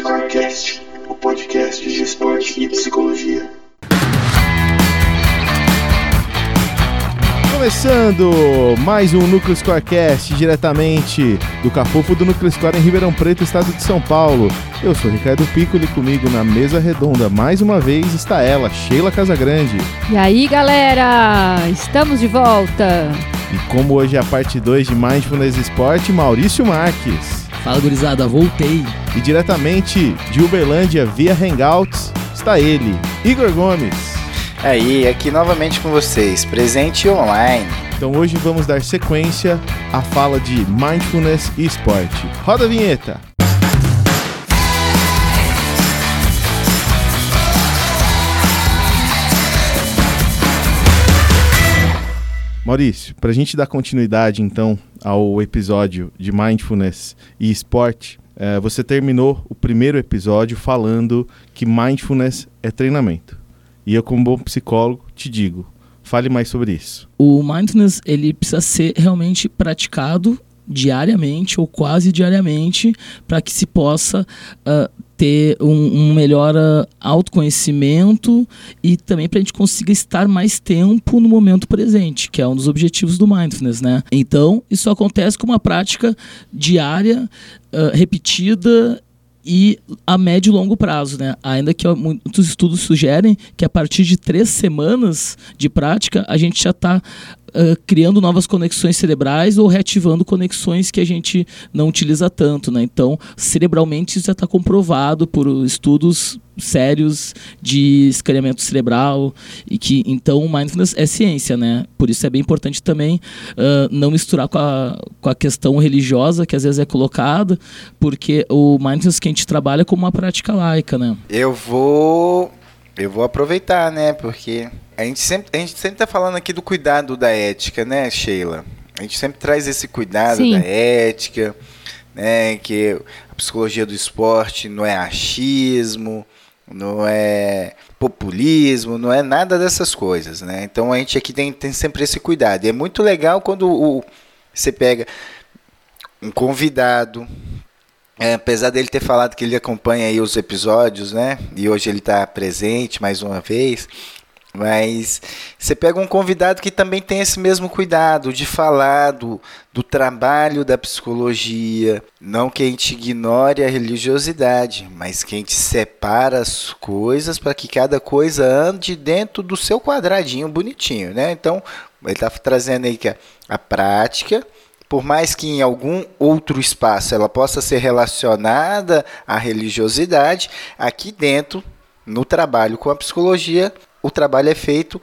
Scorecast, o podcast de esporte e psicologia. Começando mais um Núcleo Scorecast diretamente do Cafofo do Núcleo Score em Ribeirão Preto, estado de São Paulo. Eu sou Ricardo Piccoli, comigo na mesa redonda mais uma vez está ela, Sheila Casagrande. E aí, galera, estamos de volta. E como hoje é a parte 2 de Mindfulness Esporte, Maurício Marques. Fala, gurizada, voltei. E diretamente de Uberlândia via Hangouts está ele, Igor Gomes. Aí, aqui novamente com vocês, presente online. Então hoje vamos dar sequência à fala de Mindfulness e Esporte. Roda a vinheta! Maurício, para a gente dar continuidade então ao episódio de Mindfulness e Esporte, eh, você terminou o primeiro episódio falando que Mindfulness é treinamento. E eu, como bom psicólogo, te digo, fale mais sobre isso. O mindfulness ele precisa ser realmente praticado diariamente ou quase diariamente para que se possa uh, ter um, um melhor uh, autoconhecimento e também para a gente consiga estar mais tempo no momento presente, que é um dos objetivos do mindfulness, né? Então, isso acontece com uma prática diária, uh, repetida e a médio e longo prazo, né? Ainda que muitos estudos sugerem que a partir de três semanas de prática a gente já está uh, criando novas conexões cerebrais ou reativando conexões que a gente não utiliza tanto, né? Então, cerebralmente isso já está comprovado por estudos sérios de escaneamento cerebral e que então mindfulness é ciência, né? Por isso é bem importante também uh, não misturar com a, com a questão religiosa que às vezes é colocada, porque o mindfulness que a gente trabalha é como uma prática laica, né? Eu vou eu vou aproveitar, né? Porque a gente sempre a gente sempre tá falando aqui do cuidado da ética, né, Sheila? A gente sempre traz esse cuidado Sim. da ética, né? Que a psicologia do esporte não é achismo, não é populismo, não é nada dessas coisas, né? Então a gente aqui tem, tem sempre esse cuidado. E é muito legal quando o, você pega um convidado, é, apesar dele ter falado que ele acompanha aí os episódios, né? E hoje ele está presente mais uma vez. Mas você pega um convidado que também tem esse mesmo cuidado de falar do, do trabalho da psicologia. Não que a gente ignore a religiosidade, mas que a gente separa as coisas para que cada coisa ande dentro do seu quadradinho bonitinho, né? Então, ele está trazendo aí que a, a prática por mais que em algum outro espaço ela possa ser relacionada à religiosidade, aqui dentro, no trabalho com a psicologia, o trabalho é feito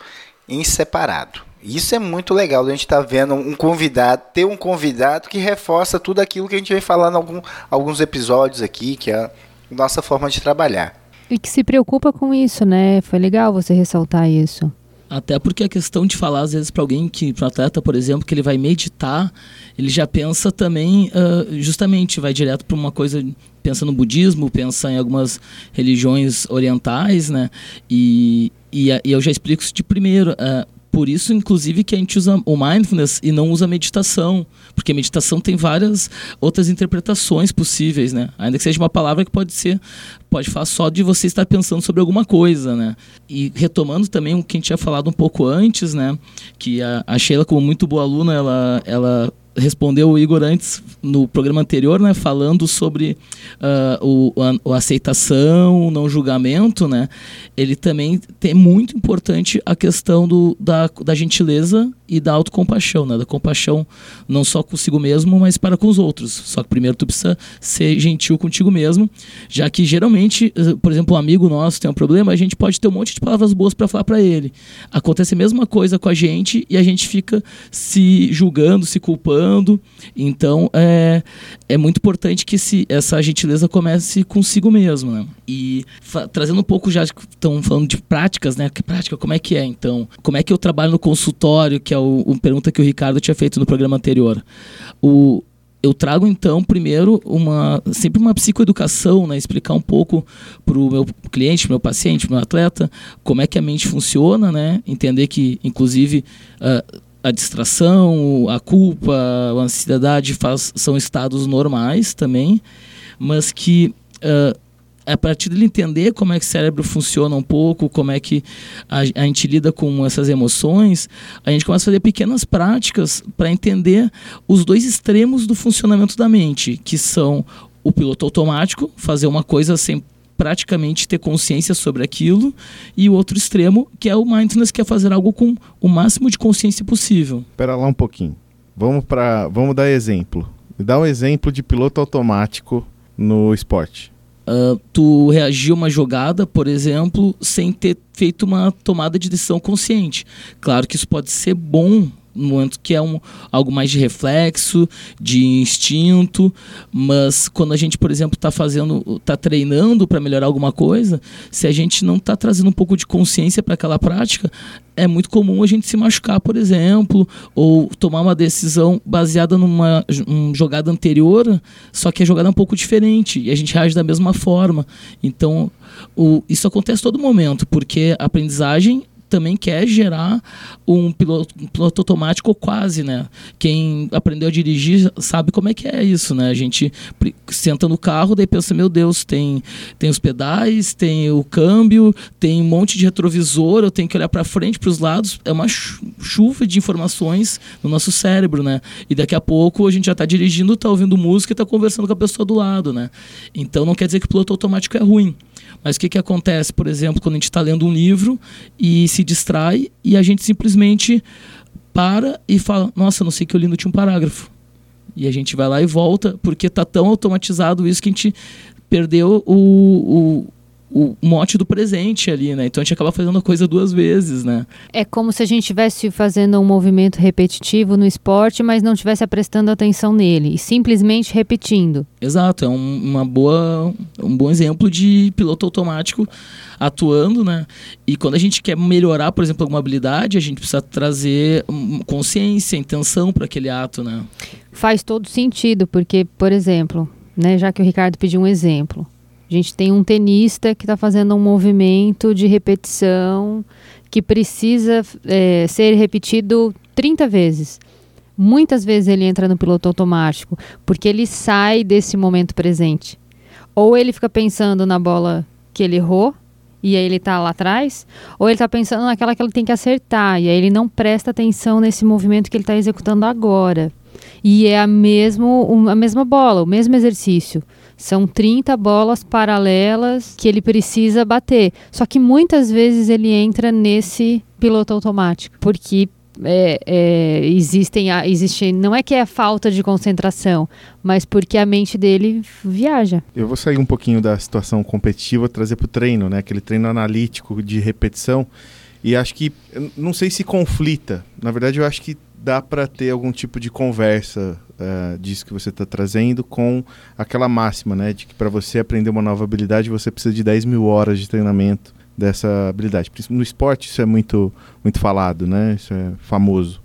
em separado. Isso é muito legal, a gente estar tá vendo um convidado, ter um convidado que reforça tudo aquilo que a gente vem falando em algum, alguns episódios aqui, que é a nossa forma de trabalhar. E que se preocupa com isso, né? Foi legal você ressaltar isso. Até porque a questão de falar, às vezes, para alguém que, para um atleta, por exemplo, que ele vai meditar, ele já pensa também, uh, justamente, vai direto para uma coisa, pensa no budismo, pensa em algumas religiões orientais, né? E, e, e eu já explico isso de primeiro. Uh, por isso, inclusive, que a gente usa o mindfulness e não usa meditação, porque meditação tem várias outras interpretações possíveis, né? Ainda que seja uma palavra que pode ser, pode falar só de você estar pensando sobre alguma coisa, né? E retomando também o que a gente tinha falado um pouco antes, né? Que a, a Sheila, como muito boa aluna, ela, ela respondeu o Igor antes no programa anterior, né, falando sobre uh, o, a, aceitação, o não julgamento, né, ele também tem muito importante a questão do, da, da gentileza e da autocompaixão, né, da compaixão não só consigo mesmo, mas para com os outros. Só que primeiro tu precisa ser gentil contigo mesmo, já que geralmente, eh, por exemplo, um amigo nosso tem um problema, a gente pode ter um monte de palavras boas para falar para ele. Acontece a mesma coisa com a gente e a gente fica se julgando, se culpando. Então, é, é muito importante que esse, essa gentileza comece consigo mesmo, né? E trazendo um pouco já, estão falando de práticas, né? Que prática, como é que é, então? Como é que eu trabalho no consultório, que é o, uma pergunta que o Ricardo tinha feito no programa anterior. O, eu trago então primeiro uma sempre uma psicoeducação, né, explicar um pouco para o meu cliente, meu paciente, meu atleta, como é que a mente funciona, né, entender que inclusive uh, a distração, a culpa, a ansiedade faz, são estados normais também, mas que uh, a partir dele entender como é que o cérebro funciona um pouco, como é que a, a gente lida com essas emoções, a gente começa a fazer pequenas práticas para entender os dois extremos do funcionamento da mente, que são o piloto automático, fazer uma coisa sem praticamente ter consciência sobre aquilo, e o outro extremo, que é o mindfulness, que é fazer algo com o máximo de consciência possível. Espera lá um pouquinho. Vamos para, vamos dar exemplo. Me dá um exemplo de piloto automático no esporte. Uh, tu reagir a uma jogada, por exemplo, sem ter feito uma tomada de decisão consciente. Claro que isso pode ser bom momento que é um, algo mais de reflexo, de instinto, mas quando a gente, por exemplo, está fazendo, está treinando para melhorar alguma coisa, se a gente não está trazendo um pouco de consciência para aquela prática, é muito comum a gente se machucar, por exemplo, ou tomar uma decisão baseada numa um jogada anterior, só que a jogada é um pouco diferente e a gente reage da mesma forma. Então, o, isso acontece todo momento, porque a aprendizagem também quer gerar um piloto, um piloto automático quase, né? Quem aprendeu a dirigir sabe como é que é isso, né? A gente senta no carro, daí pensa, meu Deus, tem, tem os pedais, tem o câmbio, tem um monte de retrovisor, eu tenho que olhar para frente, para os lados, é uma chuva de informações no nosso cérebro, né? E daqui a pouco a gente já está dirigindo, está ouvindo música e está conversando com a pessoa do lado, né? Então não quer dizer que o piloto automático é ruim. Mas o que, que acontece, por exemplo, quando a gente está lendo um livro e se distrai e a gente simplesmente para e fala: Nossa, não sei que eu li no último parágrafo. E a gente vai lá e volta, porque está tão automatizado isso que a gente perdeu o, o o mote do presente ali, né? Então a gente acaba fazendo a coisa duas vezes, né? É como se a gente estivesse fazendo um movimento repetitivo no esporte, mas não estivesse prestando atenção nele e simplesmente repetindo. Exato, é um, uma boa, um bom exemplo de piloto automático atuando, né? E quando a gente quer melhorar, por exemplo, alguma habilidade, a gente precisa trazer consciência, intenção para aquele ato, né? Faz todo sentido, porque, por exemplo, né, já que o Ricardo pediu um exemplo, a gente tem um tenista que está fazendo um movimento de repetição que precisa é, ser repetido 30 vezes. Muitas vezes ele entra no piloto automático, porque ele sai desse momento presente. Ou ele fica pensando na bola que ele errou, e aí ele está lá atrás, ou ele está pensando naquela que ele tem que acertar, e aí ele não presta atenção nesse movimento que ele está executando agora. E é a, mesmo, a mesma bola, o mesmo exercício. São 30 bolas paralelas que ele precisa bater. Só que muitas vezes ele entra nesse piloto automático, porque é, é, existem, existe, não é que é falta de concentração, mas porque a mente dele viaja. Eu vou sair um pouquinho da situação competitiva, trazer para o treino, né? Aquele treino analítico de repetição. E acho que, não sei se conflita. Na verdade, eu acho que dá para ter algum tipo de conversa uh, disso que você está trazendo com aquela máxima, né? De que para você aprender uma nova habilidade você precisa de 10 mil horas de treinamento dessa habilidade. No esporte isso é muito, muito falado, né? Isso é famoso.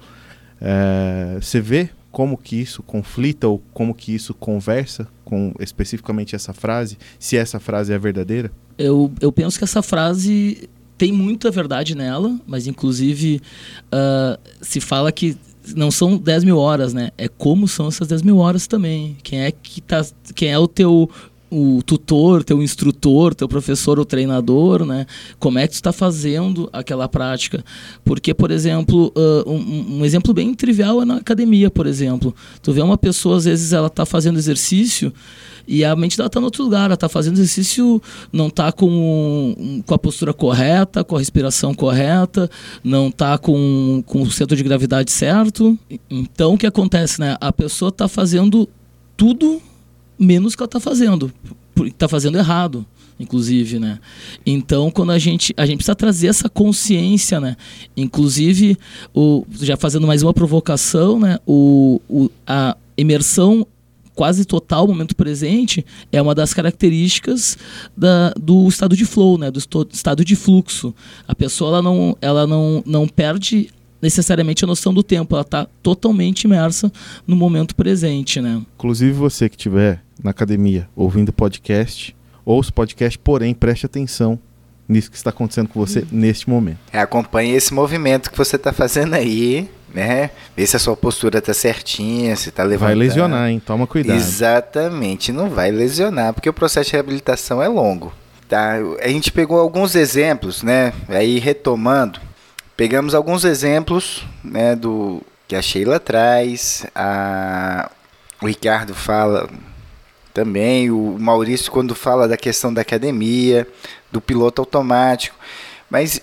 Uh, você vê como que isso conflita ou como que isso conversa com especificamente essa frase, se essa frase é verdadeira? Eu, eu penso que essa frase tem muita verdade nela, mas inclusive uh, se fala que não são 10 mil horas, né? É como são essas 10 mil horas também. Quem é que tá. Quem é o teu o tutor, teu instrutor, teu professor ou treinador, né? Como é que tu está fazendo aquela prática? Porque, por exemplo, uh, um, um, exemplo bem trivial é na academia, por exemplo. Tu vê uma pessoa, às vezes, ela está fazendo exercício e a mente dela está em outro lugar, ela está fazendo exercício, não está com, com a postura correta, com a respiração correta, não está com, com o centro de gravidade certo. Então, o que acontece, né? A pessoa está fazendo tudo menos que ela está fazendo, está fazendo errado inclusive, né? Então, quando a gente a gente precisa trazer essa consciência, né? Inclusive, o já fazendo mais uma provocação, né? O, o a imersão quase total momento presente é uma das características da, do estado de flow, né? Do estado de fluxo. A pessoa ela não ela não, não perde necessariamente a noção do tempo, ela está totalmente imersa no momento presente, né? Inclusive você que estiver na academia ouvindo podcast, ouça podcast, porém preste atenção nisso que está acontecendo com você neste momento. É, acompanhe esse movimento que você está fazendo aí, né? Vê se a sua postura está certinha, se está levantando. Vai lesionar, hein? Toma cuidado. Exatamente, não vai lesionar, porque o processo de reabilitação é longo. Tá, a gente pegou alguns exemplos, né? Aí retomando, pegamos alguns exemplos, né, do que a Sheila traz, a o Ricardo fala também, o Maurício quando fala da questão da academia, do piloto automático. Mas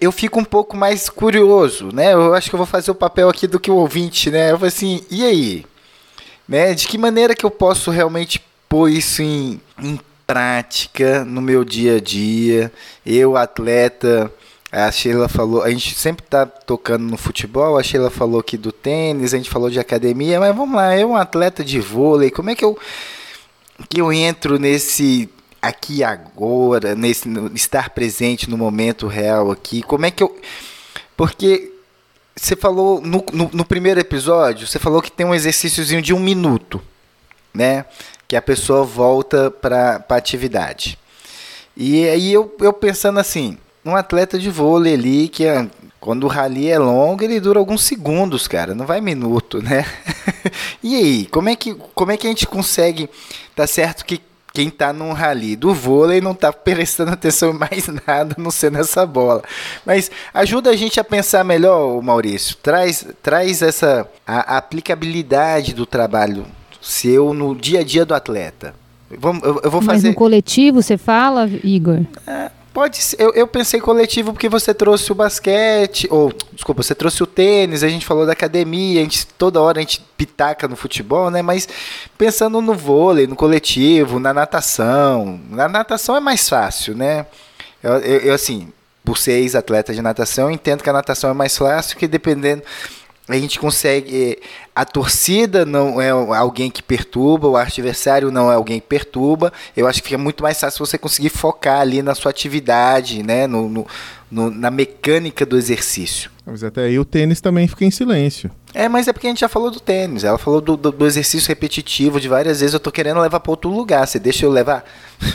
eu fico um pouco mais curioso, né? Eu acho que eu vou fazer o papel aqui do que o ouvinte, né? Eu vou assim, e aí? Né? De que maneira que eu posso realmente pôr isso em, em prática no meu dia a dia? Eu, atleta, a Sheila falou, a gente sempre tá tocando no futebol, a Sheila falou aqui do tênis, a gente falou de academia, mas vamos lá, eu um atleta de vôlei, como é que eu que eu entro nesse aqui agora, nesse estar presente no momento real aqui? Como é que eu porque você falou no, no, no primeiro episódio, você falou que tem um exercíciozinho de um minuto, né? Que a pessoa volta para a atividade. E aí eu, eu pensando assim, um atleta de vôlei ali que é, quando o rally é longo, ele dura alguns segundos, cara, não vai minuto, né? e aí, como é que como é que a gente consegue tá certo que quem tá num rally do vôlei não tá prestando atenção em mais nada, não ser nessa bola. Mas ajuda a gente a pensar melhor, Maurício. Traz, traz essa a, a aplicabilidade do trabalho seu no dia a dia do atleta. Eu, eu, eu vou fazer. Mas no coletivo você fala, Igor? É, Pode ser, eu, eu pensei coletivo porque você trouxe o basquete, ou, desculpa, você trouxe o tênis, a gente falou da academia, a gente, toda hora a gente pitaca no futebol, né? Mas pensando no vôlei, no coletivo, na natação, na natação é mais fácil, né? Eu, eu, eu assim, por ser ex-atleta de natação, entendo que a natação é mais fácil, que dependendo a gente consegue. A torcida não é alguém que perturba, o adversário não é alguém que perturba. Eu acho que fica muito mais fácil você conseguir focar ali na sua atividade, né? no, no, no na mecânica do exercício. Mas até aí o tênis também fica em silêncio. É, mas é porque a gente já falou do tênis. Ela falou do, do, do exercício repetitivo de várias vezes. Eu tô querendo levar para outro lugar. Você deixa eu levar?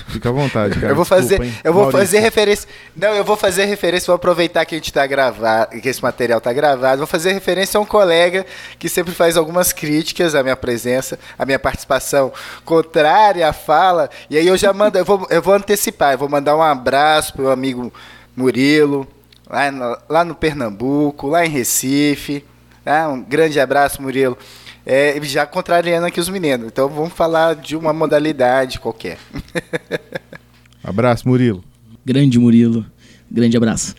Fica à vontade, cara. eu vou fazer, Desculpa, eu vou fazer referência. Não, eu vou fazer referência. Vou aproveitar que a gente tá gravado, que esse material tá gravado. Vou fazer referência a um colega que sempre faz algumas críticas à minha presença, à minha participação contrária à fala. E aí eu já mando, eu vou, eu vou antecipar. Eu vou mandar um abraço pro meu amigo Murilo lá no, lá no Pernambuco, lá em Recife. Né? Um grande abraço, Murilo. É, já contrariando aqui os meninos. Então vamos falar de uma modalidade qualquer. abraço, Murilo. Grande Murilo. Grande abraço.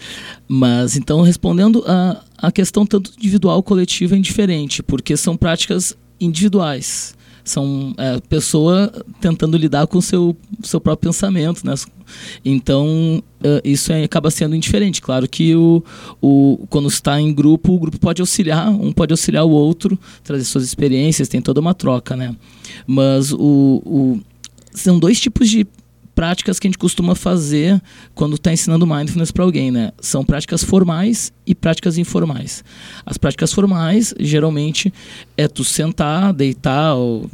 Mas então, respondendo a, a questão tanto individual coletiva é indiferente, porque são práticas individuais são é, pessoa tentando lidar com o seu, seu próprio pensamento, né? Então, uh, isso é, acaba sendo indiferente. Claro que o, o, quando está em grupo, o grupo pode auxiliar, um pode auxiliar o outro, trazer suas experiências, tem toda uma troca, né? Mas o, o, são dois tipos de práticas que a gente costuma fazer quando está ensinando mindfulness para alguém, né? São práticas formais e práticas informais. As práticas formais, geralmente, é tu sentar, deitar, ou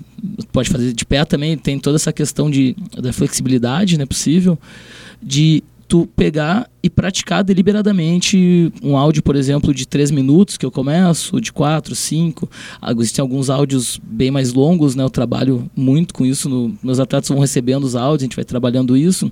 pode fazer de pé também, tem toda essa questão de, da flexibilidade, né, possível, de tu pegar e praticar deliberadamente um áudio, por exemplo, de 3 minutos que eu começo, de 4, 5. Existem alguns áudios bem mais longos, né? Eu trabalho muito com isso. No, meus atletas vão recebendo os áudios, a gente vai trabalhando isso.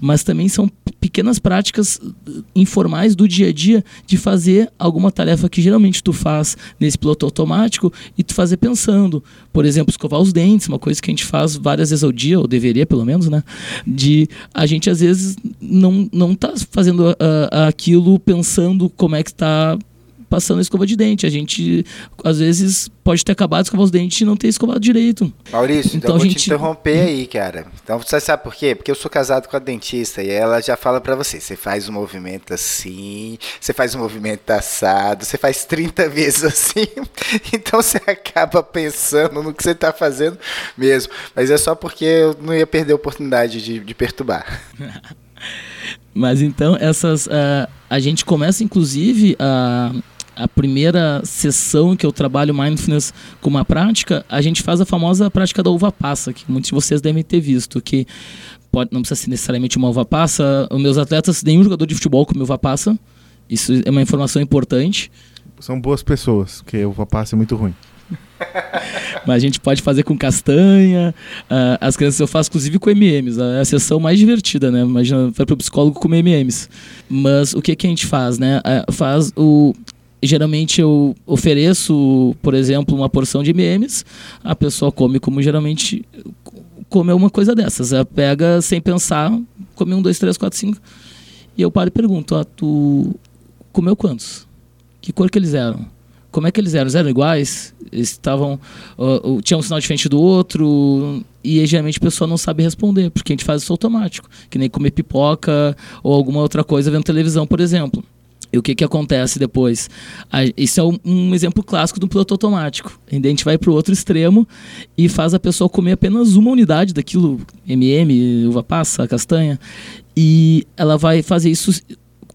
Mas também são pequenas práticas eh, informais do dia a dia de fazer alguma tarefa que geralmente tu faz nesse piloto automático e tu fazer pensando. Por exemplo, escovar os dentes, uma coisa que a gente faz várias vezes ao dia, ou deveria pelo menos, né? De a gente às vezes não não não está fazendo uh, aquilo pensando como é que está passando a escova de dente. A gente, às vezes, pode ter acabado de escovar os dentes e não ter escovado direito. Maurício, então, então eu vou gente... te interromper aí, cara. Então você sabe por quê? Porque eu sou casado com a dentista e ela já fala para você, você faz um movimento assim, você faz um movimento assado, você faz 30 vezes assim, então você acaba pensando no que você tá fazendo mesmo. Mas é só porque eu não ia perder a oportunidade de, de perturbar. Mas então, essas. Uh, a gente começa, inclusive, a. A primeira sessão que eu trabalho mindfulness como uma prática, a gente faz a famosa prática da uva passa, que muitos de vocês devem ter visto, que pode, não precisa ser necessariamente uma uva passa. Os meus atletas, nenhum jogador de futebol come uva passa. Isso é uma informação importante. São boas pessoas, porque uva passa é muito ruim. Mas a gente pode fazer com castanha. Uh, as crianças eu faço, inclusive, com MMs. É a sessão mais divertida, né? Imagina, vai para o psicólogo com MMs. Mas o que, que a gente faz, né? Uh, faz o. Geralmente eu ofereço, por exemplo, uma porção de MMs. A pessoa come como geralmente come uma coisa dessas. Ela pega sem pensar, come um, dois, três, quatro, cinco. E eu paro e pergunto: ah, tu comeu quantos? Que cor que eles eram? Como é que eles eram? Eles eram iguais? Eles estavam. Uh, uh, tinha um sinal diferente do outro. E geralmente a pessoa não sabe responder, porque a gente faz isso automático. Que nem comer pipoca ou alguma outra coisa vendo televisão, por exemplo. E o que, que acontece depois? isso é um, um, exemplo clássico do piloto automático. A gente vai para o outro extremo e faz a pessoa comer apenas uma unidade daquilo, MM, uva passa, castanha, e ela vai fazer isso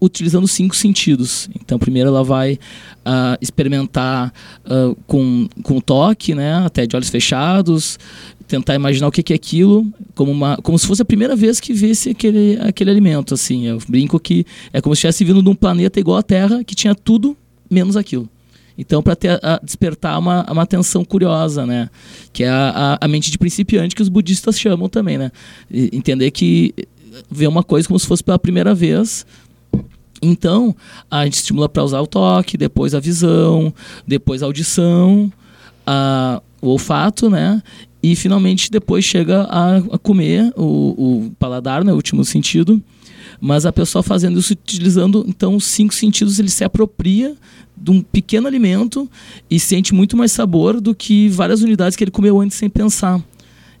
utilizando cinco sentidos. Então, primeiro ela vai uh, experimentar uh, com, com toque, né, até de olhos fechados, tentar imaginar o que, que é aquilo, como, uma, como se fosse a primeira vez que visse aquele, aquele alimento. Assim, eu brinco que é como se estivesse vindo de um planeta igual à Terra, que tinha tudo menos aquilo. Então, para despertar uma, uma atenção curiosa, né? Que é a, a, mente de principiante que os budistas chamam também, né? E entender que ver uma coisa como se fosse pela primeira vez, então, a gente estimula para usar o toque, depois a visão, depois a audição, a, o olfato, né? E finalmente depois chega a, a comer o, o, paladar, né? O último sentido. Mas a pessoa fazendo isso utilizando então os cinco sentidos, ele se apropria de um pequeno alimento e sente muito mais sabor do que várias unidades que ele comeu antes sem pensar.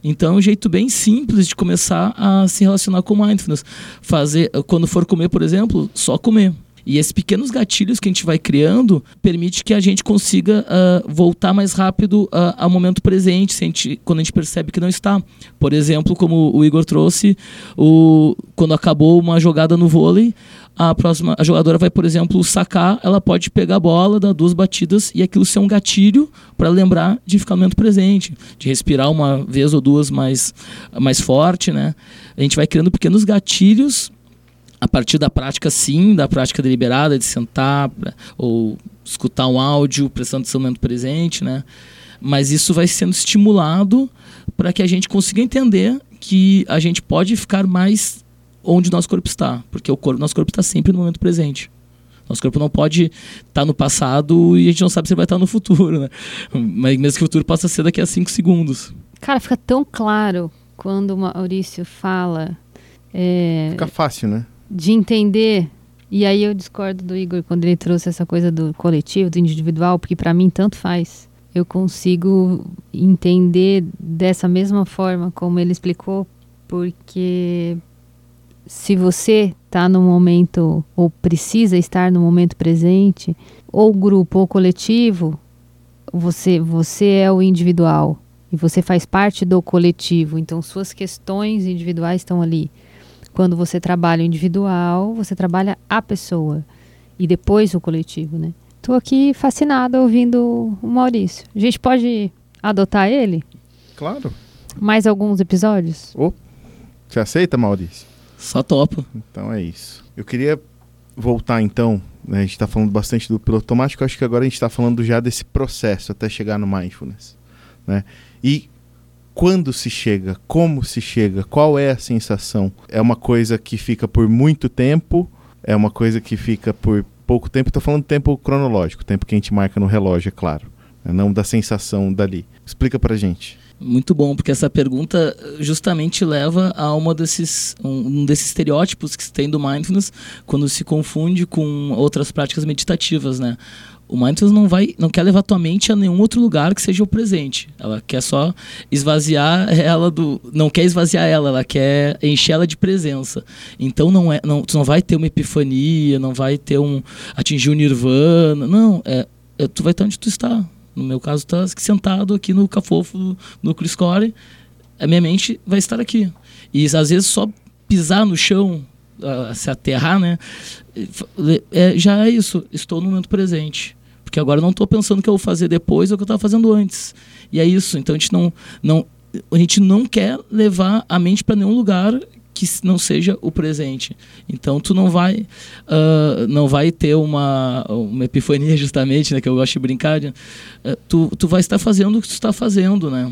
Então é um jeito bem simples de começar a se relacionar com mindfulness. Fazer, quando for comer, por exemplo, só comer. E esses pequenos gatilhos que a gente vai criando permite que a gente consiga uh, voltar mais rápido uh, ao momento presente, a gente, quando a gente percebe que não está. Por exemplo, como o Igor trouxe, o, quando acabou uma jogada no vôlei, a próxima a jogadora vai, por exemplo, sacar, ela pode pegar a bola, dar duas batidas e aquilo ser um gatilho para lembrar de ficar no momento presente, de respirar uma vez ou duas mais, mais forte, né? A gente vai criando pequenos gatilhos a partir da prática, sim, da prática deliberada de sentar ou escutar um áudio, prestando atenção no momento presente, né? Mas isso vai sendo estimulado para que a gente consiga entender que a gente pode ficar mais onde o nosso corpo está, porque o corpo, nosso corpo está sempre no momento presente. Nosso corpo não pode estar tá no passado e a gente não sabe se vai estar tá no futuro, né? Mas mesmo que o futuro possa ser daqui a cinco segundos. Cara, fica tão claro quando o Maurício fala. É, fica fácil, né? De entender. E aí eu discordo do Igor quando ele trouxe essa coisa do coletivo, do individual, porque para mim tanto faz. Eu consigo entender dessa mesma forma como ele explicou, porque se você está no momento ou precisa estar no momento presente, ou grupo ou coletivo, você você é o individual e você faz parte do coletivo. Então suas questões individuais estão ali. Quando você trabalha o individual, você trabalha a pessoa e depois o coletivo, né? Tô aqui fascinada ouvindo o Maurício. A gente pode adotar ele? Claro. Mais alguns episódios? Oh, você aceita, Maurício? Só topo. Então é isso. Eu queria voltar então, né, a gente está falando bastante do piloto automático, acho que agora a gente está falando já desse processo até chegar no mindfulness. Né? E quando se chega, como se chega, qual é a sensação? É uma coisa que fica por muito tempo? É uma coisa que fica por pouco tempo? Estou falando tempo cronológico, tempo que a gente marca no relógio, é claro. Né? Não da sensação dali. Explica pra gente. Muito bom, porque essa pergunta justamente leva a uma desses, um, desses estereótipos que se tem do mindfulness quando se confunde com outras práticas meditativas, né? O mindfulness não vai, não quer levar tua mente a nenhum outro lugar que seja o presente. Ela quer só esvaziar ela do, não quer esvaziar ela, ela quer encher ela de presença. Então não é, não, tu não vai ter uma epifania, não vai ter um atingir o nirvana, não, é, é tu vai estar onde tu está no meu caso, está sentado aqui no cafofo no Criscore, a minha mente vai estar aqui. E às vezes só pisar no chão, uh, se aterrar, né? É, já é isso, estou no momento presente. Porque agora não estou pensando o que eu vou fazer depois ou o que eu estava fazendo antes. E é isso, então a gente não, não, a gente não quer levar a mente para nenhum lugar que não seja o presente. Então tu não vai uh, não vai ter uma, uma epifania justamente, né, que eu gosto de brincar. Uh, tu, tu vai estar fazendo o que tu está fazendo, né?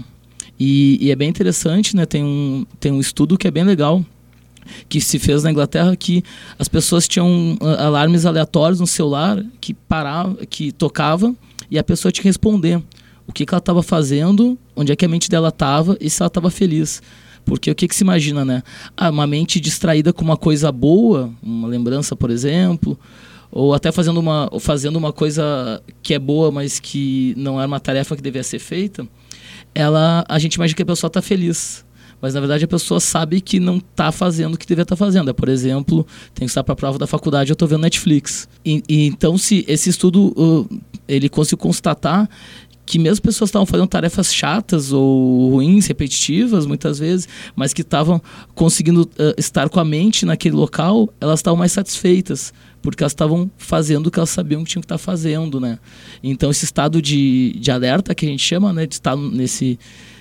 E, e, é bem interessante, né? Tem um, tem um estudo que é bem legal que se fez na Inglaterra que as pessoas tinham uh, alarmes aleatórios no celular que parava, que tocava e a pessoa tinha que responder o que, que ela estava fazendo, onde é que a mente dela estava e se ela estava feliz. Porque o que, que se imagina, né? Ah, uma mente distraída com uma coisa boa, uma lembrança, por exemplo, ou até fazendo uma, fazendo uma coisa que é boa, mas que não é uma tarefa que devia ser feita, ela, a gente imagina que a pessoa está feliz. Mas na verdade a pessoa sabe que não está fazendo o que devia estar tá fazendo. É, por exemplo, tem que estar para a prova da faculdade, eu estou vendo Netflix. E, e, então, se esse estudo uh, ele conseguiu constatar que mesmo pessoas estavam fazendo tarefas chatas ou ruins, repetitivas, muitas vezes, mas que estavam conseguindo uh, estar com a mente naquele local, elas estavam mais satisfeitas, porque elas estavam fazendo o que elas sabiam que tinham que estar fazendo, né? Então esse estado de, de alerta que a gente chama, né, de estar nesse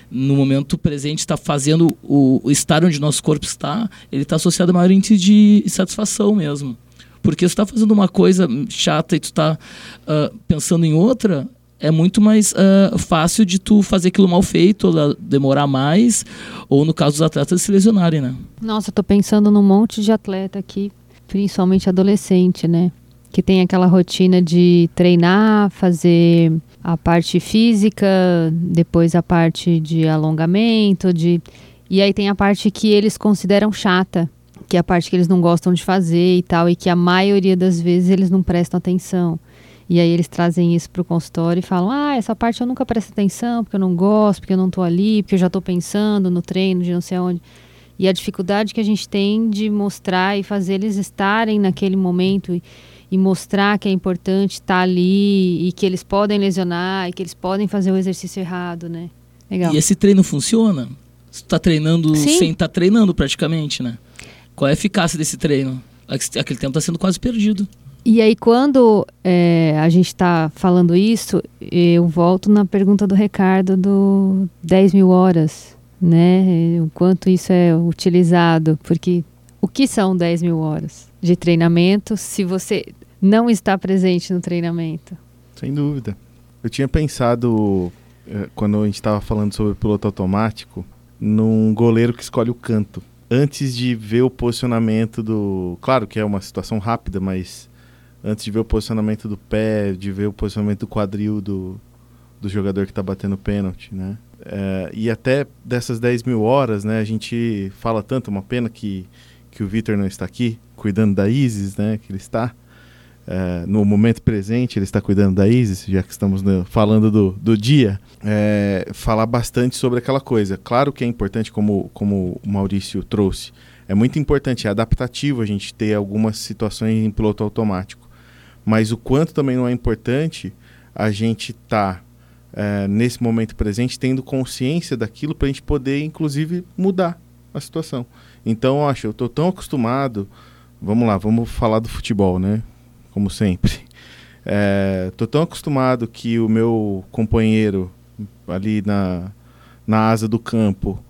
no momento presente está fazendo o, estar onde nosso corpo está, ele está associado a maior índice de satisfação mesmo. Porque se está fazendo uma coisa chata e tu está uh, pensando em outra, é muito mais uh, fácil de tu fazer aquilo mal feito, ou demorar mais, ou no caso dos atletas se lesionarem, né? Nossa, eu tô pensando num monte de atleta aqui, principalmente adolescente, né? Que tem aquela rotina de treinar, fazer a parte física, depois a parte de alongamento, de e aí tem a parte que eles consideram chata, que é a parte que eles não gostam de fazer e tal, e que a maioria das vezes eles não prestam atenção. E aí eles trazem isso para o consultório e falam: ah, essa parte eu nunca presto atenção, porque eu não gosto, porque eu não estou ali, porque eu já estou pensando no treino de não sei onde. E a dificuldade que a gente tem de mostrar e fazer eles estarem naquele momento e, e mostrar que é importante estar ali e que eles podem lesionar e que eles podem fazer o exercício errado, né? Legal. E esse treino funciona? Você está treinando Sim. sem estar tá treinando praticamente, né? Qual é a eficácia desse treino? Aquele tempo está sendo quase perdido. E aí, quando é, a gente está falando isso, eu volto na pergunta do Ricardo do 10 mil horas, né? O quanto isso é utilizado, porque o que são 10 mil horas de treinamento se você não está presente no treinamento? Sem dúvida. Eu tinha pensado, é, quando a gente estava falando sobre piloto automático, num goleiro que escolhe o canto. Antes de ver o posicionamento do. Claro que é uma situação rápida, mas antes de ver o posicionamento do pé, de ver o posicionamento do quadril do, do jogador que está batendo pênalti, né? É, e até dessas 10 mil horas, né? A gente fala tanto, uma pena que, que o Vitor não está aqui, cuidando da Isis, né? Que ele está é, no momento presente, ele está cuidando da Isis, já que estamos no, falando do, do dia, é, falar bastante sobre aquela coisa. Claro que é importante, como, como o Maurício trouxe, é muito importante, é adaptativo a gente ter algumas situações em piloto automático. Mas o quanto também não é importante a gente estar tá, é, nesse momento presente tendo consciência daquilo para a gente poder, inclusive, mudar a situação. Então, acho, eu estou tão acostumado. Vamos lá, vamos falar do futebol, né? Como sempre. Estou é, tão acostumado que o meu companheiro ali na, na asa do campo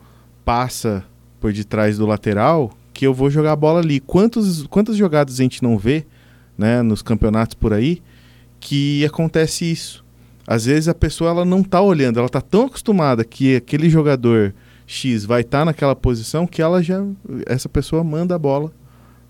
passa por detrás do lateral que eu vou jogar a bola ali. Quantos, quantas jogadas a gente não vê né, nos campeonatos por aí, que acontece isso. Às vezes a pessoa ela não está olhando, ela está tão acostumada que aquele jogador X vai estar tá naquela posição que ela já essa pessoa manda a bola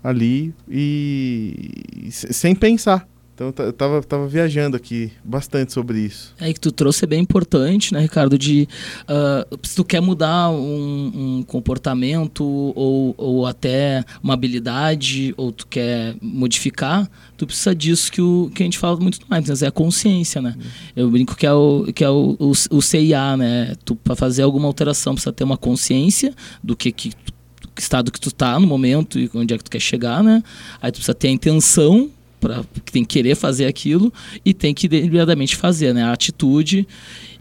ali e, e sem pensar. Então eu tava, tava viajando aqui bastante sobre isso. É que tu trouxe é bem importante, né, Ricardo? De uh, se tu quer mudar um, um, comportamento ou, ou até uma habilidade, ou tu quer modificar, tu precisa disso que, o, que a gente fala muito mais, né? É a consciência, né? Uhum. Eu brinco que é o, que é o, o, o CIA, né? Tu, para fazer alguma alteração, precisa ter uma consciência do que, que estado que tu tá no momento e onde é que tu quer chegar, né? Aí tu precisa ter a intenção para tem que querer fazer aquilo e tem que deliberadamente fazer, né? A atitude.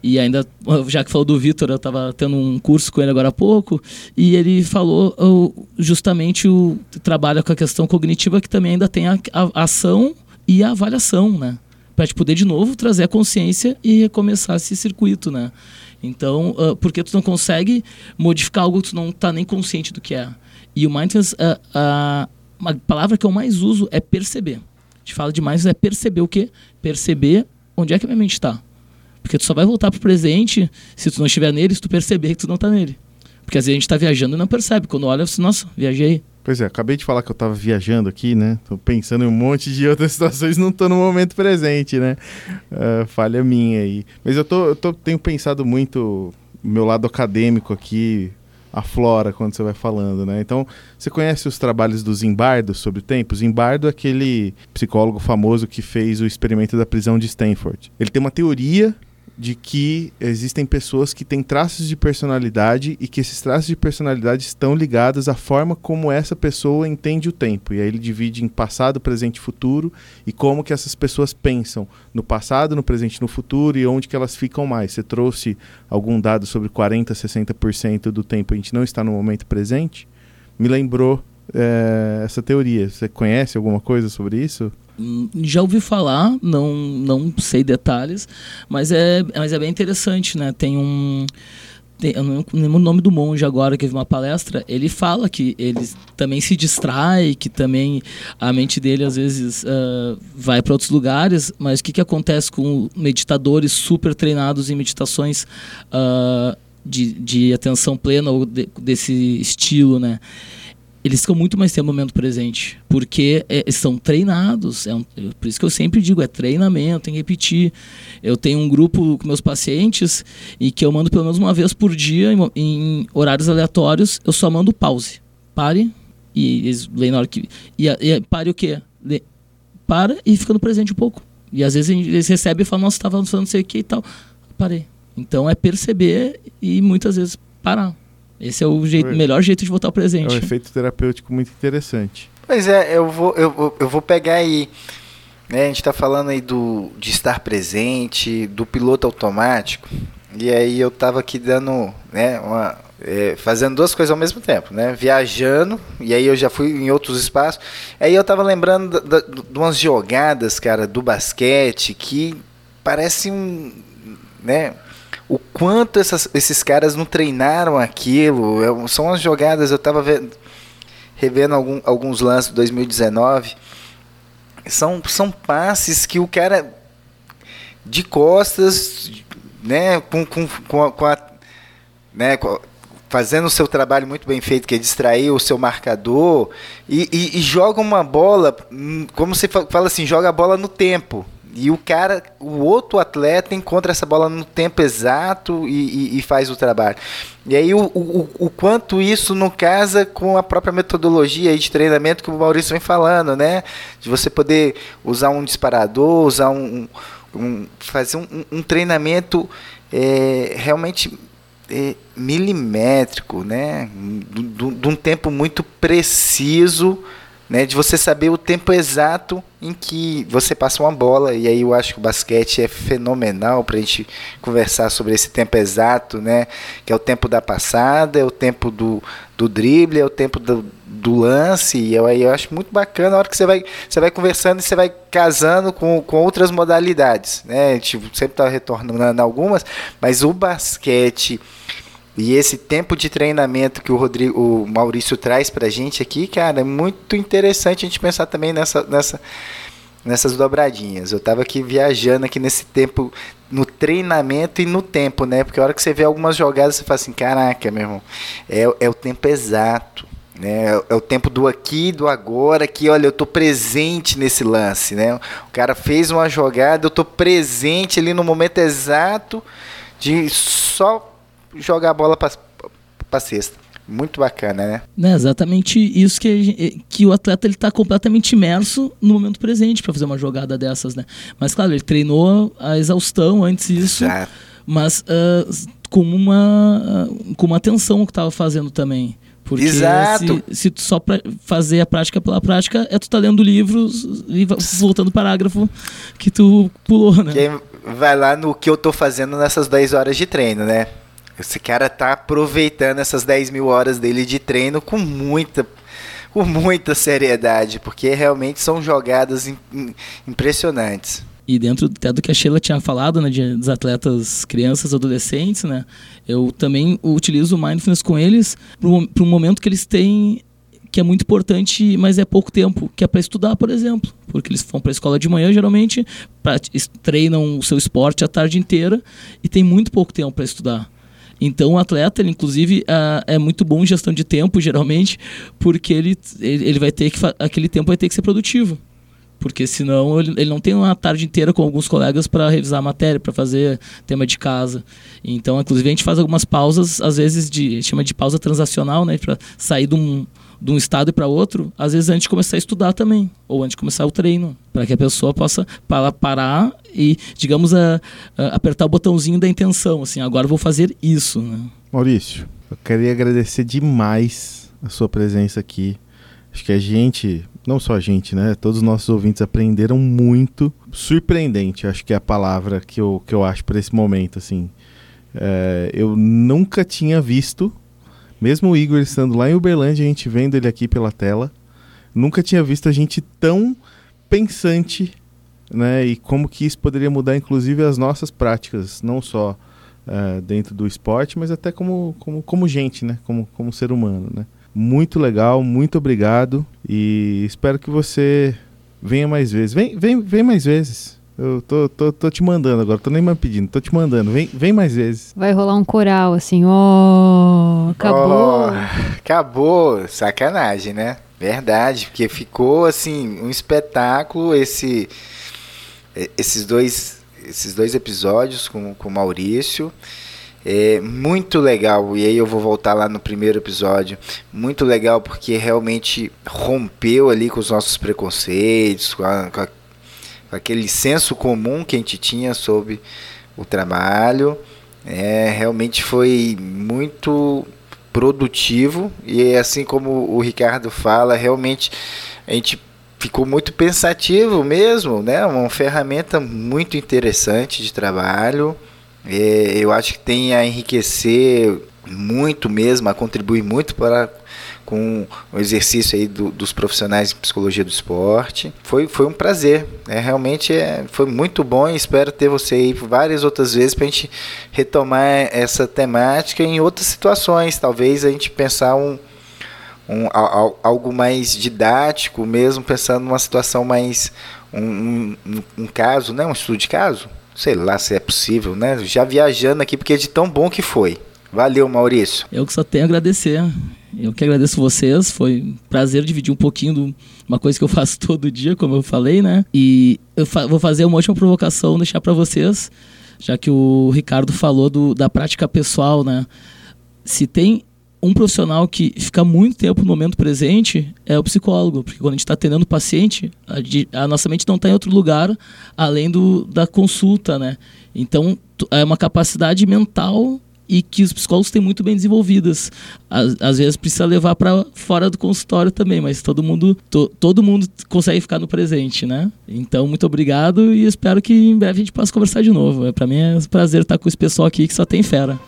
E ainda, já que falou do Vitor, eu estava tendo um curso com ele agora há pouco, e ele falou justamente o trabalha com a questão cognitiva que também ainda tem a, a ação e a avaliação, né? Para te poder de novo trazer a consciência e recomeçar esse circuito, né? Então, uh, porque tu não consegue modificar algo que tu não está nem consciente do que é. E o mindfulness, a, a, a palavra que eu mais uso é perceber. Gente fala de mindfulness é perceber o quê? Perceber onde é que a minha mente está. Porque tu só vai voltar pro presente se tu não estiver nele, se tu perceber que tu não está nele. Porque às vezes a gente está viajando e não percebe. Quando olha, você, nossa, viajei. Pois é, acabei de falar que eu tava viajando aqui, né? Tô pensando em um monte de outras situações, não tô no momento presente, né? Uh, falha minha aí. Mas eu, tô, eu tô, tenho pensado muito meu lado acadêmico aqui, aflora quando você vai falando, né? Então, você conhece os trabalhos do Zimbardo sobre o tempo? Zimbardo é aquele psicólogo famoso que fez o experimento da prisão de Stanford. Ele tem uma teoria de que existem pessoas que têm traços de personalidade e que esses traços de personalidade estão ligados à forma como essa pessoa entende o tempo. E aí ele divide em passado, presente e futuro e como que essas pessoas pensam no passado, no presente e no futuro e onde que elas ficam mais. Você trouxe algum dado sobre 40, 60% do tempo a gente não está no momento presente? Me lembrou é, essa teoria. Você conhece alguma coisa sobre isso? Hum, já ouvi falar, não, não sei detalhes, mas é, mas é bem interessante, né? Tem um. Tem, eu não lembro o nome do monge agora que teve uma palestra. Ele fala que ele também se distrai, que também a mente dele às vezes uh, vai para outros lugares, mas o que, que acontece com meditadores super treinados em meditações uh, de, de atenção plena ou de, desse estilo, né? Eles ficam muito mais tempo no momento presente, porque é, são treinados. É um, por isso que eu sempre digo, é treinamento, tem que repetir. Eu tenho um grupo com meus pacientes e que eu mando pelo menos uma vez por dia, em, em horários aleatórios, eu só mando pause. Pare, e eles leem na hora que. E, e pare o quê? Le, para e fica no presente um pouco. E às vezes eles recebem e falam, nossa, estava falando não sei o que e tal. Parei. Então é perceber e muitas vezes parar. Esse é o jeito, melhor jeito de voltar ao presente. É um efeito terapêutico muito interessante. Pois é, eu vou, eu, eu vou pegar aí. Né, a gente está falando aí do, de estar presente, do piloto automático. E aí eu estava aqui dando, né, uma, é, fazendo duas coisas ao mesmo tempo, né? Viajando, e aí eu já fui em outros espaços. Aí eu tava lembrando de umas jogadas, cara, do basquete que parece um, né? O quanto essas, esses caras não treinaram aquilo. São as jogadas, eu estava revendo algum, alguns lances de 2019. São, são passes que o cara de costas, né, com, com, com a, com a né, fazendo o seu trabalho muito bem feito, que é distrair o seu marcador, e, e, e joga uma bola, hum, como você fala assim, joga a bola no tempo. E o cara, o outro atleta encontra essa bola no tempo exato e, e, e faz o trabalho. E aí o, o, o, quanto isso não casa com a própria metodologia de treinamento que o Maurício vem falando, né? De você poder usar um disparador, usar um, um fazer um, um treinamento é, realmente é, milimétrico, né? De um tempo muito preciso né, de você saber o tempo exato em que você passa uma bola. E aí eu acho que o basquete é fenomenal para a gente conversar sobre esse tempo exato, né? Que é o tempo da passada, é o tempo do, do drible, é o tempo do, do lance. E eu, eu acho muito bacana a hora que você vai, você vai conversando e você vai casando com, com outras modalidades, né? Tipo, sempre está retornando algumas, mas o basquete e esse tempo de treinamento que o Rodrigo, o Maurício traz pra gente aqui, cara, é muito interessante a gente pensar também nessa, nessa, nessas dobradinhas. Eu tava aqui viajando aqui nesse tempo, no treinamento e no tempo, né? Porque a hora que você vê algumas jogadas, você fala assim, caraca, meu irmão, é, é o tempo exato. Né? É, é o tempo do aqui, do agora, que olha, eu tô presente nesse lance, né? O cara fez uma jogada, eu tô presente ali no momento exato de só jogar a bola para cesta. Muito bacana, né? É exatamente isso que, que o atleta ele está completamente imerso no momento presente para fazer uma jogada dessas, né? Mas claro, ele treinou a exaustão antes disso, Exato. mas uh, com uma uh, com uma atenção que estava fazendo também. Porque Exato. Se, se tu só pra fazer a prática pela prática, é tu tá lendo livros e voltando o parágrafo que tu pulou, né? Quem vai lá no que eu tô fazendo nessas 10 horas de treino, né? Esse cara tá aproveitando essas 10 mil horas dele de treino com muita, com muita seriedade, porque realmente são jogadas impressionantes. E dentro até do que a Sheila tinha falado, né, de, dos atletas crianças, adolescentes, né, eu também utilizo o mindfulness com eles para um momento que eles têm que é muito importante, mas é pouco tempo, que é para estudar, por exemplo. Porque eles vão para a escola de manhã, geralmente, pra, treinam o seu esporte a tarde inteira e tem muito pouco tempo para estudar. Então o atleta, ele, inclusive, é muito bom em gestão de tempo, geralmente, porque ele, ele vai ter que aquele tempo vai ter que ser produtivo porque senão ele, ele não tem uma tarde inteira com alguns colegas para revisar a matéria, para fazer tema de casa. Então, inclusive, a gente faz algumas pausas, às vezes de chama de pausa transacional, né, para sair de um, de um estado para outro, às vezes antes de começar a estudar também, ou antes de começar o treino, para que a pessoa possa parar e, digamos, a, a, apertar o botãozinho da intenção, assim, agora vou fazer isso. Né? Maurício, eu queria agradecer demais a sua presença aqui. Acho que a gente, não só a gente, né? Todos os nossos ouvintes aprenderam muito. Surpreendente, acho que é a palavra que eu, que eu acho para esse momento, assim. É, eu nunca tinha visto, mesmo o Igor estando lá em Uberlândia, a gente vendo ele aqui pela tela, nunca tinha visto a gente tão pensante, né? E como que isso poderia mudar, inclusive, as nossas práticas, não só é, dentro do esporte, mas até como, como, como gente, né? Como, como ser humano, né? Muito legal, muito obrigado e espero que você venha mais vezes. Vem, vem, vem mais vezes. Eu tô, tô, tô te mandando agora, tô nem mais pedindo, tô te mandando. Vem, vem mais vezes. Vai rolar um coral assim, ó, oh, acabou. Oh, acabou, sacanagem, né? Verdade, porque ficou assim um espetáculo esse esses dois esses dois episódios com, com o Maurício. É muito legal, e aí eu vou voltar lá no primeiro episódio. Muito legal porque realmente rompeu ali com os nossos preconceitos, com, a, com, a, com aquele senso comum que a gente tinha sobre o trabalho. É, realmente foi muito produtivo e assim como o Ricardo fala, realmente a gente ficou muito pensativo mesmo, né? Uma ferramenta muito interessante de trabalho. É, eu acho que tem a enriquecer muito mesmo, a contribuir muito para com o exercício aí do, dos profissionais de psicologia do esporte. Foi, foi um prazer, né? realmente é, foi muito bom e espero ter você aí várias outras vezes para a gente retomar essa temática em outras situações, talvez a gente pensar um, um, algo mais didático mesmo, pensando numa situação mais, um, um, um caso, né? um estudo de caso, sei lá se é possível, né? Já viajando aqui, porque é de tão bom que foi. Valeu, Maurício. Eu que só tenho a agradecer. Eu que agradeço vocês. Foi um prazer dividir um pouquinho de uma coisa que eu faço todo dia, como eu falei, né? E eu fa vou fazer uma última provocação, deixar para vocês, já que o Ricardo falou do, da prática pessoal, né? Se tem um profissional que fica muito tempo no momento presente é o psicólogo, porque quando a gente está atendendo o paciente, a, a, nossa mente não está em outro lugar além do, da consulta, né? Então, é uma capacidade mental e que os psicólogos têm muito bem desenvolvidas. Às, às vezes precisa levar para fora do consultório também, mas todo mundo, to, todo mundo consegue ficar no presente, né? Então, muito obrigado e espero que em breve a gente possa conversar de novo. É, para mim é um prazer estar com esse pessoal aqui que só tem fera.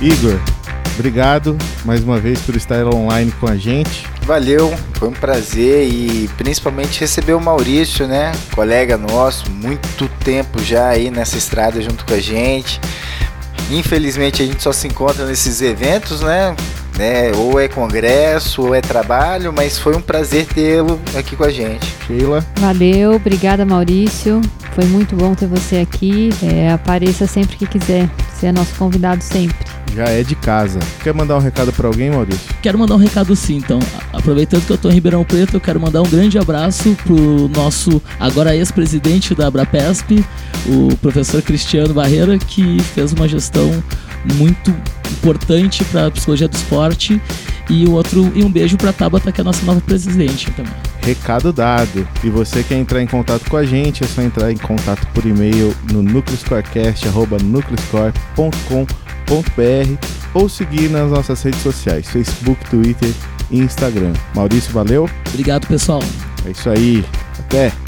Igor, obrigado mais uma vez por estar online com a gente. Valeu, foi um prazer e principalmente receber o Maurício, né? Colega nosso, muito tempo já aí nessa estrada junto com a gente. Infelizmente a gente só se encontra nesses eventos, né? né? Ou é congresso, ou é trabalho, mas foi um prazer tê-lo aqui com a gente. Sheila. Valeu, obrigada Maurício. Foi muito bom ter você aqui. É, apareça sempre que quiser. Você é nosso convidado sempre já é de casa. Quer mandar um recado para alguém, Maurício? Quero mandar um recado sim, então. Aproveitando que eu estou em Ribeirão Preto, eu quero mandar um grande abraço pro nosso agora ex-presidente da Abrapesp, o professor Cristiano Barreira, que fez uma gestão muito importante para a psicologia do esporte e o outro e um beijo para a Tabata, que é a nossa nova presidente também. Recado dado. E você quer entrar em contato com a gente, é só entrar em contato por e-mail no nucleoscorecast@nucleoscore.com.br ou seguir nas nossas redes sociais, Facebook, Twitter e Instagram. Maurício, valeu. Obrigado, pessoal. É isso aí. Até.